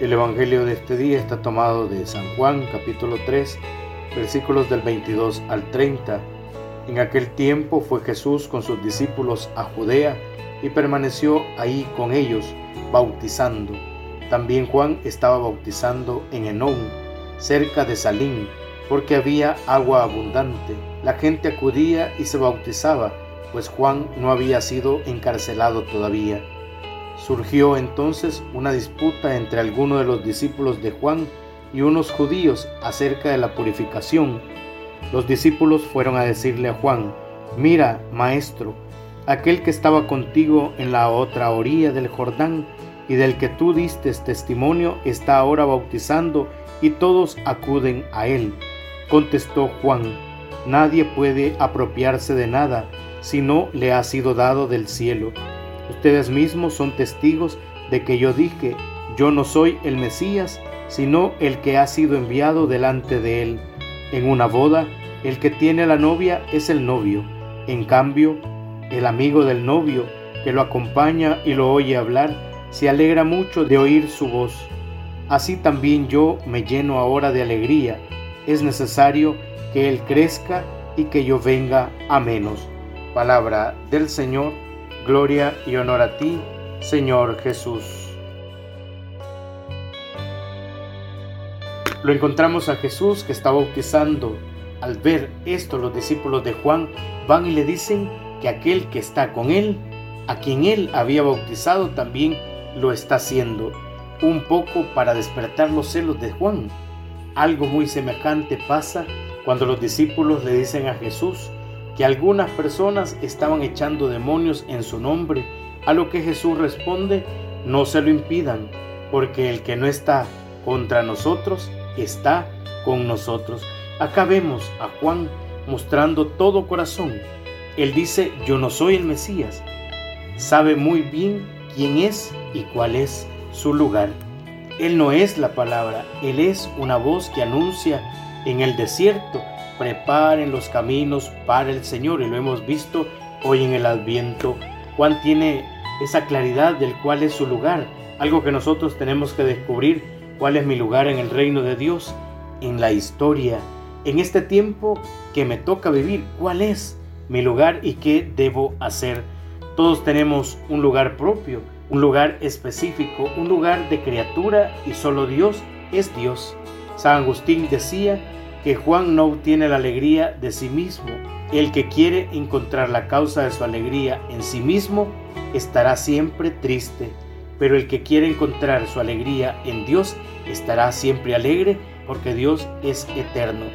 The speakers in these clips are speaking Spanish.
El Evangelio de este día está tomado de San Juan capítulo 3 versículos del 22 al 30. En aquel tiempo fue Jesús con sus discípulos a Judea y permaneció ahí con ellos, bautizando. También Juan estaba bautizando en Enón, cerca de Salín, porque había agua abundante. La gente acudía y se bautizaba, pues Juan no había sido encarcelado todavía. Surgió entonces una disputa entre algunos de los discípulos de Juan y unos judíos acerca de la purificación. Los discípulos fueron a decirle a Juan, mira, maestro, aquel que estaba contigo en la otra orilla del Jordán y del que tú diste testimonio está ahora bautizando y todos acuden a él. Contestó Juan, nadie puede apropiarse de nada si no le ha sido dado del cielo. Ustedes mismos son testigos de que yo dije, yo no soy el Mesías, sino el que ha sido enviado delante de él. En una boda, el que tiene la novia es el novio. En cambio, el amigo del novio, que lo acompaña y lo oye hablar, se alegra mucho de oír su voz. Así también yo me lleno ahora de alegría. Es necesario que Él crezca y que yo venga a menos. Palabra del Señor, gloria y honor a ti, Señor Jesús. Lo encontramos a Jesús que está bautizando. Al ver esto, los discípulos de Juan van y le dicen que aquel que está con él, a quien él había bautizado, también lo está haciendo. Un poco para despertar los celos de Juan. Algo muy semejante pasa cuando los discípulos le dicen a Jesús que algunas personas estaban echando demonios en su nombre, a lo que Jesús responde, no se lo impidan, porque el que no está contra nosotros está con nosotros. Acá vemos a Juan mostrando todo corazón. Él dice, yo no soy el Mesías. Sabe muy bien quién es y cuál es su lugar. Él no es la palabra, Él es una voz que anuncia en el desierto, preparen los caminos para el Señor. Y lo hemos visto hoy en el Adviento. Juan tiene esa claridad del cuál es su lugar, algo que nosotros tenemos que descubrir cuál es mi lugar en el reino de Dios, en la historia, en este tiempo que me toca vivir, cuál es mi lugar y qué debo hacer. Todos tenemos un lugar propio, un lugar específico, un lugar de criatura y solo Dios es Dios. San Agustín decía que Juan no obtiene la alegría de sí mismo. El que quiere encontrar la causa de su alegría en sí mismo estará siempre triste pero el que quiere encontrar su alegría en Dios estará siempre alegre porque Dios es eterno.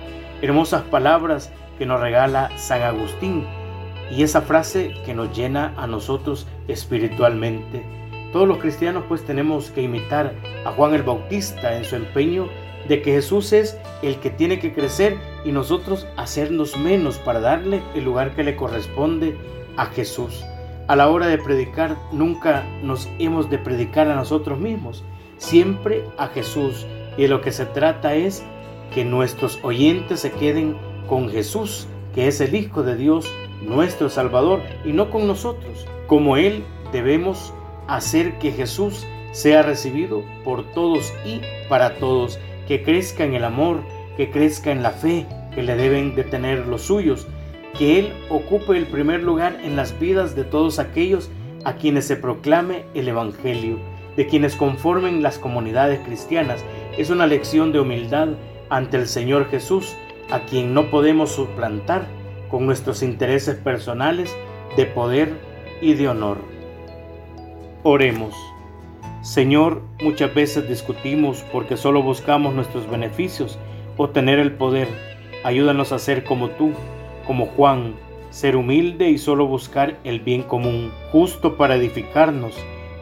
Hermosas palabras que nos regala San Agustín y esa frase que nos llena a nosotros espiritualmente. Todos los cristianos pues tenemos que imitar a Juan el Bautista en su empeño de que Jesús es el que tiene que crecer y nosotros hacernos menos para darle el lugar que le corresponde a Jesús a la hora de predicar nunca nos hemos de predicar a nosotros mismos, siempre a Jesús. Y de lo que se trata es que nuestros oyentes se queden con Jesús, que es el Hijo de Dios, nuestro Salvador, y no con nosotros. Como Él debemos hacer que Jesús sea recibido por todos y para todos, que crezca en el amor, que crezca en la fe que le deben de tener los suyos que Él ocupe el primer lugar en las vidas de todos aquellos a quienes se proclame el Evangelio, de quienes conformen las comunidades cristianas. Es una lección de humildad ante el Señor Jesús, a quien no podemos suplantar con nuestros intereses personales de poder y de honor. Oremos. Señor, muchas veces discutimos porque solo buscamos nuestros beneficios o tener el poder. Ayúdanos a ser como tú como Juan, ser humilde y solo buscar el bien común, justo para edificarnos,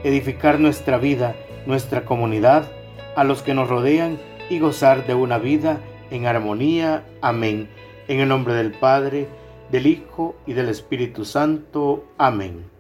edificar nuestra vida, nuestra comunidad, a los que nos rodean y gozar de una vida en armonía. Amén. En el nombre del Padre, del Hijo y del Espíritu Santo. Amén.